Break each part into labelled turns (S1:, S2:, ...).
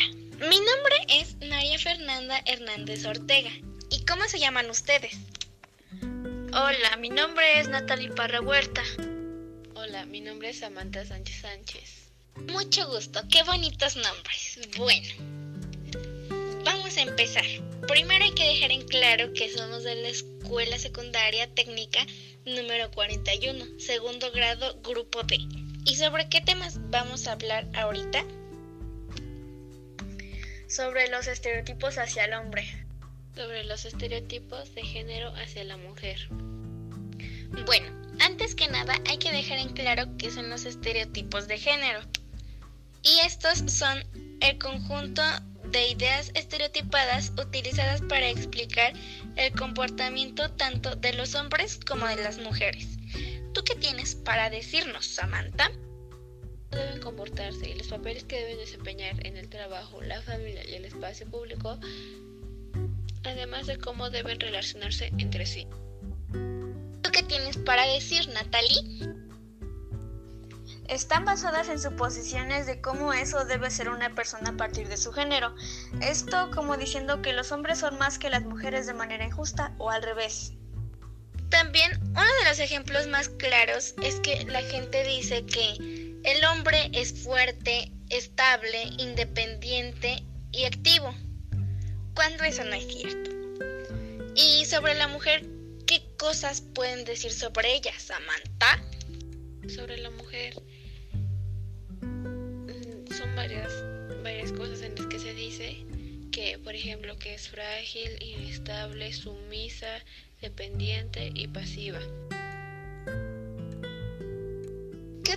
S1: nombre es María Fernanda Hernández Ortega. ¿Y cómo se llaman ustedes?
S2: Hola, mi nombre es Natalie Parra Huerta.
S3: Hola, mi nombre es Samantha Sánchez Sánchez.
S1: Mucho gusto, qué bonitos nombres. Bueno, vamos a empezar. Primero hay que dejar en claro que somos de la Escuela Secundaria Técnica número 41, segundo grado, grupo D. ¿Y sobre qué temas vamos a hablar ahorita?
S2: Sobre los estereotipos hacia el hombre.
S3: Sobre los estereotipos de género hacia la mujer.
S1: Bueno, antes que nada hay que dejar en claro qué son los estereotipos de género. Y estos son el conjunto de ideas estereotipadas utilizadas para explicar el comportamiento tanto de los hombres como de las mujeres. ¿Tú qué tienes para decirnos, Samantha?
S3: Deben comportarse y los papeles que deben desempeñar en el trabajo, la familia y el espacio público, además de cómo deben relacionarse entre sí.
S1: ¿Tú qué tienes para decir, Natalie?
S2: están basadas en suposiciones de cómo eso debe ser una persona a partir de su género. Esto como diciendo que los hombres son más que las mujeres de manera injusta o al revés.
S1: También uno de los ejemplos más claros es que la gente dice que el hombre es fuerte, estable, independiente y activo, cuando eso no es cierto. Y sobre la mujer, ¿qué cosas pueden decir sobre ella, Samantha?
S3: Sobre la mujer, varias, varias cosas en las que se dice que, por ejemplo, que es frágil, inestable, sumisa, dependiente y pasiva.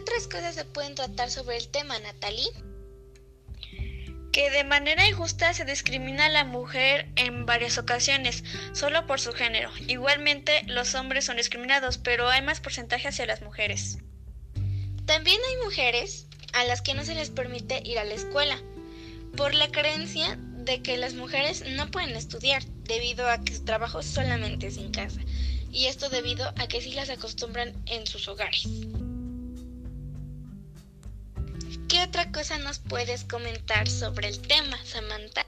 S1: Otras cosas se pueden tratar sobre el tema, Natalie?
S2: Que de manera injusta se discrimina a la mujer en varias ocasiones, solo por su género. Igualmente, los hombres son discriminados, pero hay más porcentaje hacia las mujeres.
S1: También hay mujeres a las que no se les permite ir a la escuela, por la creencia de que las mujeres no pueden estudiar debido a que su trabajo solamente es en casa, y esto debido a que sí las acostumbran en sus hogares. ¿Qué otra cosa nos puedes comentar sobre el tema, Samantha?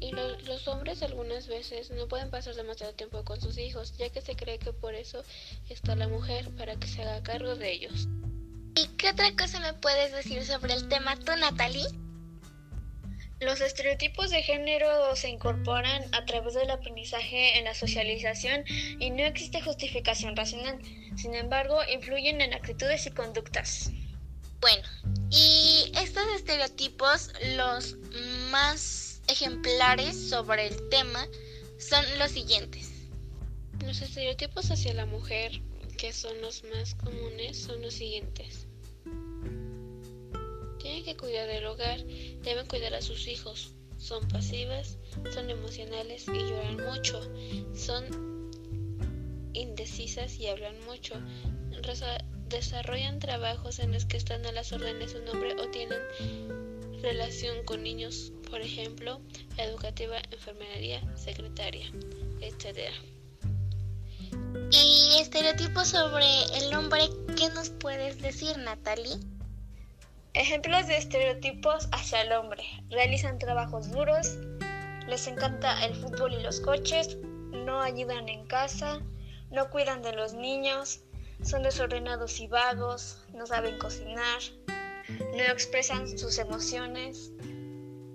S3: Y los hombres algunas veces no pueden pasar demasiado tiempo con sus hijos, ya que se cree que por eso está la mujer, para que se haga cargo de ellos.
S1: ¿Y qué otra cosa me puedes decir sobre el tema tú, Natalie?
S2: Los estereotipos de género se incorporan a través del aprendizaje en la socialización y no existe justificación racional. Sin embargo, influyen en actitudes y conductas.
S1: Bueno, y estos estereotipos, los más ejemplares sobre el tema, son los siguientes.
S3: Los estereotipos hacia la mujer que son los más comunes son los siguientes. Tienen que cuidar del hogar, deben cuidar a sus hijos, son pasivas, son emocionales y lloran mucho, son indecisas y hablan mucho, desarrollan trabajos en los que están a las órdenes de un hombre o tienen relación con niños, por ejemplo, educativa, enfermería, secretaria, etc.
S1: Y estereotipos sobre el hombre, ¿qué nos puedes decir, Natalie?
S2: Ejemplos de estereotipos hacia el hombre. Realizan trabajos duros, les encanta el fútbol y los coches, no ayudan en casa, no cuidan de los niños, son desordenados y vagos, no saben cocinar, no expresan sus emociones,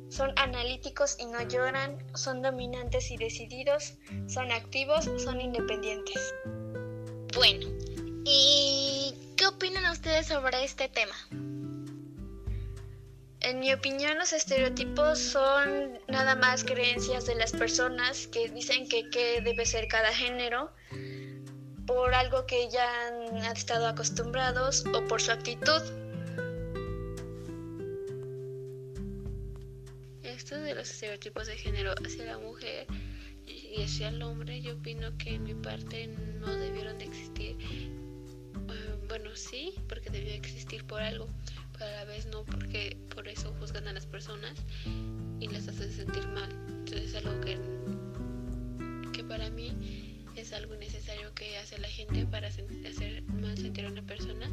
S2: son analíticos y no lloran, son dominantes y decididos, son activos, son independientes.
S1: Bueno, ¿y qué opinan ustedes sobre este tema?
S2: En mi opinión, los estereotipos son nada más creencias de las personas que dicen que, debe ser cada género por algo que ya han estado acostumbrados o por su actitud.
S3: Esto de los estereotipos de género hacia la mujer y hacia el hombre, yo opino que en mi parte no debieron de existir. Eh, bueno, sí, porque debió existir por algo, pero a la vez no porque por eso juzgan a las personas y las hacen sentir mal. Que hace la gente para hacer mal sentir a una persona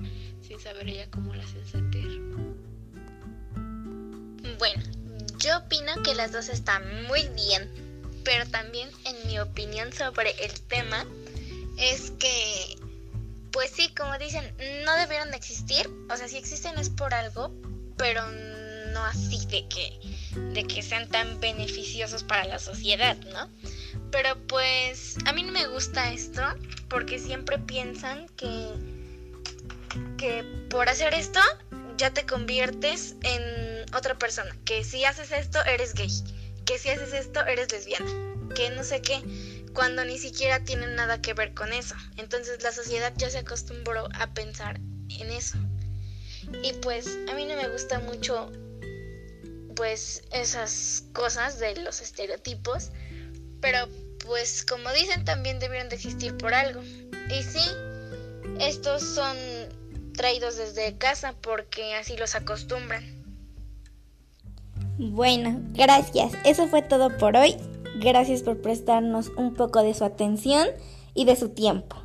S3: sin saber ella cómo la hacen sentir.
S1: Bueno, yo opino que las dos están muy bien, pero también en mi opinión sobre el tema es que, pues sí, como dicen, no debieron de existir, o sea, si existen es por algo, pero no así de que, de que sean tan beneficiosos para la sociedad, ¿no? Pero pues a mí no me gusta esto porque siempre piensan que, que por hacer esto ya te conviertes en otra persona. Que si haces esto eres gay. Que si haces esto eres lesbiana. Que no sé qué. Cuando ni siquiera tienen nada que ver con eso. Entonces la sociedad ya se acostumbró a pensar en eso. Y pues a mí no me gusta mucho pues esas cosas de los estereotipos. Pero pues como dicen también debieron de existir por algo. Y sí, estos son traídos desde casa porque así los acostumbran.
S4: Bueno, gracias. Eso fue todo por hoy. Gracias por prestarnos un poco de su atención y de su tiempo.